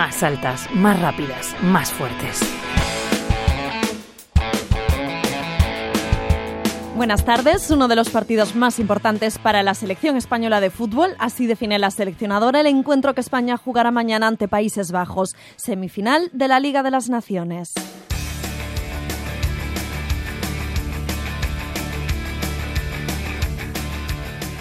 más altas, más rápidas, más fuertes. Buenas tardes. Uno de los partidos más importantes para la selección española de fútbol, así define la seleccionadora el encuentro que España jugará mañana ante Países Bajos, semifinal de la Liga de las Naciones.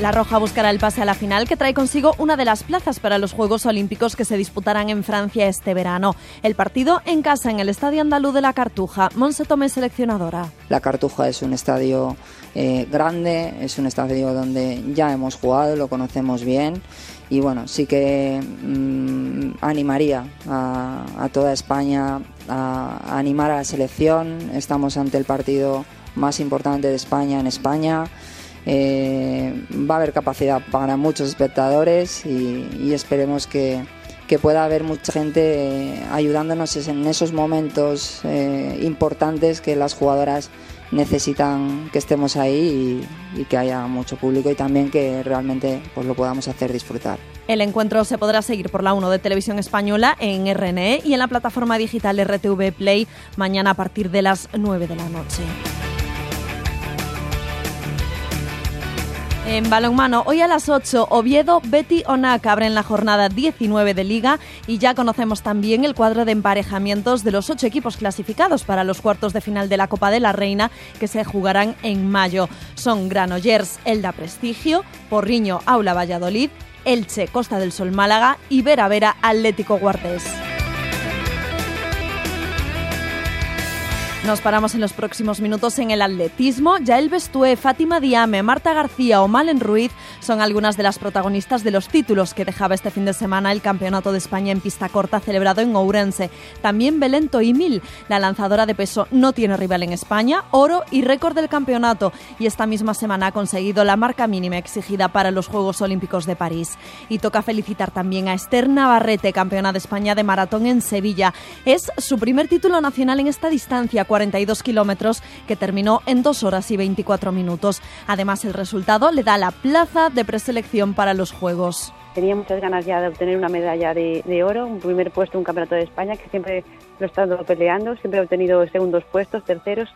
La Roja buscará el pase a la final que trae consigo una de las plazas para los Juegos Olímpicos que se disputarán en Francia este verano. El partido en casa en el Estadio Andaluz de la Cartuja. Monse Tomé, seleccionadora. La Cartuja es un estadio eh, grande, es un estadio donde ya hemos jugado, lo conocemos bien y bueno, sí que mm, animaría a, toda España a animar a la selección. Estamos ante el partido más importante de España en España. Eh, va a haber capacidad para muchos espectadores y, esperemos que, pueda haber mucha gente eh, ayudándonos en esos momentos eh, importantes que las jugadoras necesitan que estemos ahí y, que haya mucho público y también que realmente pues, lo podamos hacer disfrutar. El encuentro se podrá seguir por la 1 de Televisión Española en RNE y en la plataforma digital RTV Play mañana a partir de las 9 de la noche. En balonmano, hoy a las 8, Oviedo, Betty Onac abren la jornada 19 de Liga y ya conocemos también el cuadro de emparejamientos de los ocho equipos clasificados para los cuartos de final de la Copa de la Reina que se jugarán en mayo. Son Granollers, Elda Prestigio, Porriño, Aula Valladolid, Elche, Costa del Sol Málaga y Vera Vera Atlético Guardés. Nos paramos en los próximos minutos en el atletismo. Yael Bestué, Fátima Diame, Marta García o Malen Ruiz son algunas de las protagonistas de los títulos que dejaba este fin de semana el Campeonato de España en pista corta celebrado en Ourense. También Belén Toimil, la lanzadora de peso, no tiene rival en España, oro y récord del campeonato y esta misma semana ha conseguido la marca mínima exigida para los Juegos Olímpicos de París. Y toca felicitar también a Esther Navarrete, campeona de España de maratón en Sevilla. Es su primer título nacional en esta distancia, 42 kilómetros, que terminó en 2 horas y 24 minutos. Además, el resultado le da la plaza de preselección para los Juegos. Tenía muchas ganas ya de obtener una medalla de, oro, un primer puesto en un campeonato de España, que siempre lo he estado peleando, siempre he obtenido segundos puestos, terceros,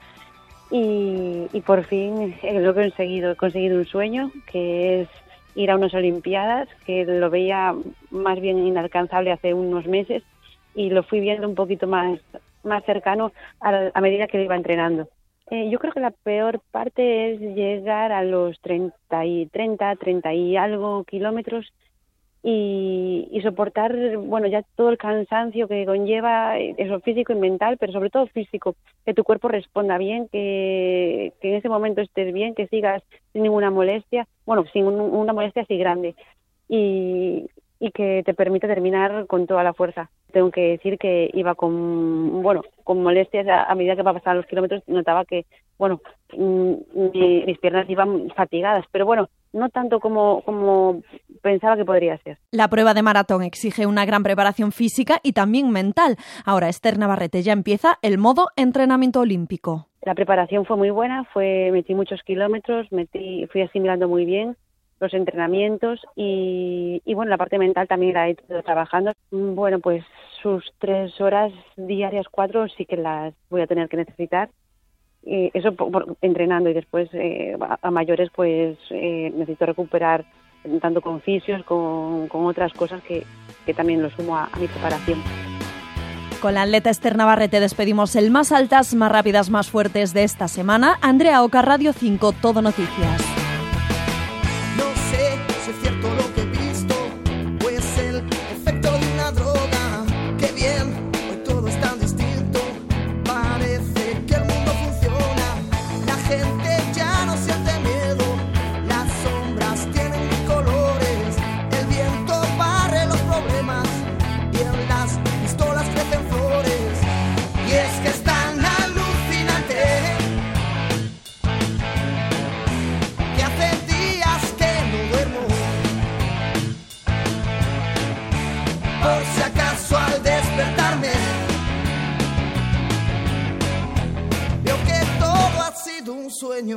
y, por fin eh, lo he conseguido, he conseguido un sueño, que es ir a unas Olimpiadas, que lo veía más bien inalcanzable hace unos meses, y lo fui viendo un poquito más, más cercano a, medida que iba entrenando. Eh, yo creo que la peor parte es llegar a los 30 y 30, 30 y algo kilómetros y, y, soportar, bueno, ya todo el cansancio que conlleva eso físico y mental, pero sobre todo físico, que tu cuerpo responda bien, que, que en ese momento estés bien, que sigas sin ninguna molestia, bueno, sin una molestia así grande. Y, y que te permite terminar con toda la fuerza. Tengo que decir que iba con, bueno, con molestias a, medida que pasaban los kilómetros, notaba que, bueno, mm, mis piernas iban fatigadas, pero bueno, no tanto como, como pensaba que podría ser. La prueba de maratón exige una gran preparación física y también mental. Ahora Esther Navarrete ya empieza el modo entrenamiento olímpico. La preparación fue muy buena, fue metí muchos kilómetros, metí, fui asimilando muy bien los entrenamientos y, bueno, la parte mental también la he trabajando. Bueno, pues sus tres horas diarias, cuatro, sí que las voy a tener que necesitar. eso por, entrenando y después eh, a, mayores pues eh, necesito recuperar tanto con fisios, con, con otras cosas que, que, también lo sumo a, a mi preparación. Con la atleta Esther Navarrete despedimos el más altas, más rápidas, más fuertes de esta semana. Andrea Oca, Radio 5, Todo Noticias. Sueño.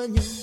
sueño.